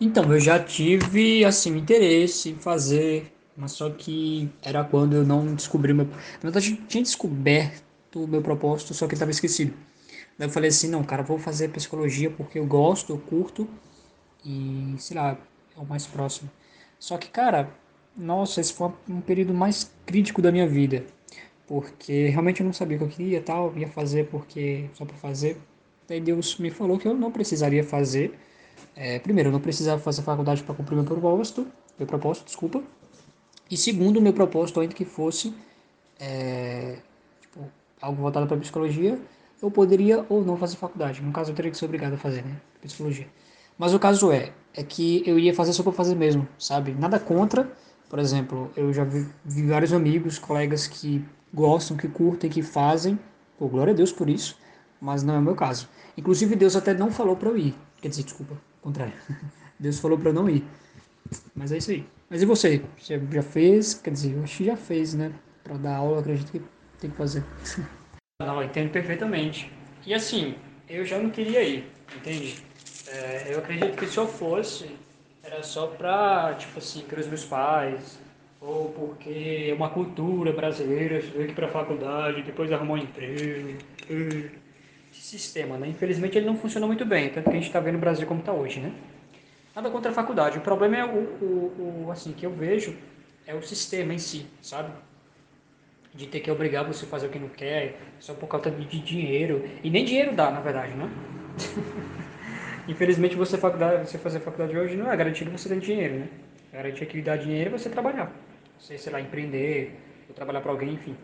Então, eu já tive, assim, interesse em fazer, mas só que era quando eu não descobri meu... Na verdade, eu tinha descoberto o meu propósito, só que estava esquecido. Daí eu falei assim, não, cara, vou fazer psicologia porque eu gosto, eu curto e, sei lá, é o mais próximo. Só que, cara, nossa, esse foi um período mais crítico da minha vida, porque realmente eu não sabia o que eu queria, tal, ia fazer porque só por fazer. Daí Deus me falou que eu não precisaria fazer. É, primeiro, eu não precisava fazer faculdade para cumprir meu propósito, meu propósito, desculpa. E segundo, meu propósito ainda que fosse é, tipo, algo voltado para psicologia, eu poderia ou não fazer faculdade. No caso, eu teria que ser obrigado a fazer, né? Psicologia. Mas o caso é, é que eu ia fazer só para fazer mesmo, sabe? Nada contra. Por exemplo, eu já vi, vi vários amigos, colegas que gostam, que curtem, que fazem. Pô, glória a Deus por isso, mas não é o meu caso. Inclusive, Deus até não falou para eu ir. Quer dizer, desculpa, contrário. Deus falou para eu não ir. Mas é isso aí. Mas e você? Você já fez? Quer dizer, eu acho que já fez, né? Para dar aula, eu acredito que tem que fazer. Não, entendo perfeitamente. E assim, eu já não queria ir, entende? É, eu acredito que se eu fosse, era só pra, tipo assim, para os meus pais, ou porque é uma cultura brasileira, você veio aqui pra faculdade, depois arrumou um emprego. Esse sistema, né? Infelizmente ele não funciona muito bem, tanto que a gente está vendo o Brasil como está hoje, né? Nada contra a faculdade, o problema é o, o, o, assim, que eu vejo, é o sistema em si, sabe? de ter que obrigar você a fazer o que não quer, só por causa de dinheiro. E nem dinheiro dá, na verdade, né? Infelizmente, você, faculdade, você fazer faculdade hoje não é garantido você ter dinheiro, né? Garantia que dá dinheiro é você trabalhar. Você, sei lá, empreender, ou trabalhar para alguém, enfim.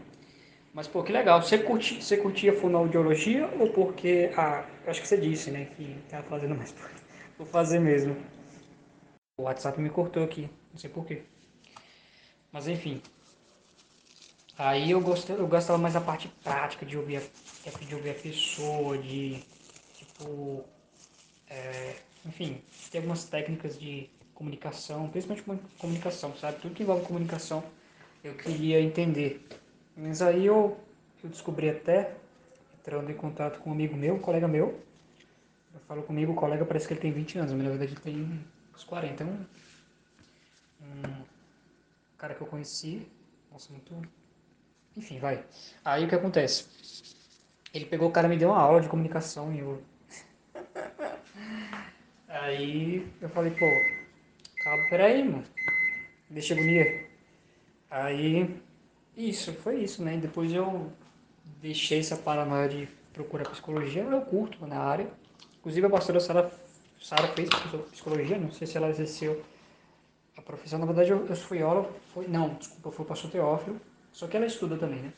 Mas, pô, que legal. Você, curti, você curtia fonoaudiologia ou porque... Ah, acho que você disse, né? Que tá fazendo mais por fazer mesmo. O WhatsApp me cortou aqui. Não sei porquê. Mas, enfim. Aí eu gostava, eu gostava mais da parte prática de ouvir a, de ouvir a pessoa, de tipo, é, enfim, tem algumas técnicas de comunicação, principalmente comunicação, sabe? Tudo que envolve comunicação eu queria entender. Mas aí eu, eu descobri até, entrando em contato com um amigo meu, um colega meu, eu falo comigo, o colega parece que ele tem 20 anos, mas na verdade ele tem uns 40. É um, um cara que eu conheci, nossa, muito enfim, vai. Aí o que acontece? Ele pegou o cara me deu uma aula de comunicação e eu. Aí eu falei, pô, calma, peraí, mano. Deixa agonia. Aí, isso, foi isso, né? Depois eu deixei essa paranoia de procurar psicologia, eu curto na área. Inclusive a pastora Sara, Sara fez psicologia, não sei se ela exerceu a profissão. Na verdade, eu, eu fui aula, foi, não, desculpa, foi o pastor Teófilo só que ela estuda também, né?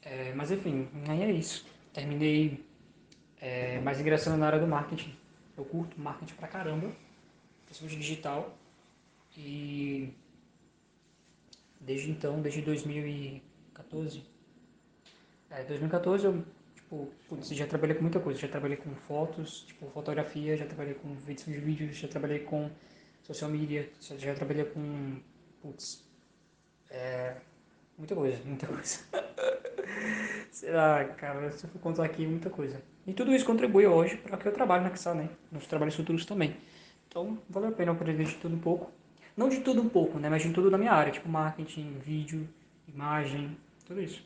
É, mas enfim, aí é isso. Terminei é, mais ingressando na área do marketing. Eu curto marketing pra caramba, principalmente digital. E desde então, desde 2014, é, 2014 eu, tipo, putz, já trabalhei com muita coisa. Já trabalhei com fotos, tipo, fotografia, já trabalhei com edição de vídeos, já trabalhei com social media, já trabalhei com, putz, é, Muita coisa, muita coisa. Sei lá, cara, se eu for contar aqui, muita coisa. E tudo isso contribui hoje para que eu trabalhe na Xal, né? Nos trabalhos futuros também. Então, vale a pena aprender de tudo um pouco. Não de tudo um pouco, né? Mas de tudo na minha área, tipo marketing, vídeo, imagem, tudo isso.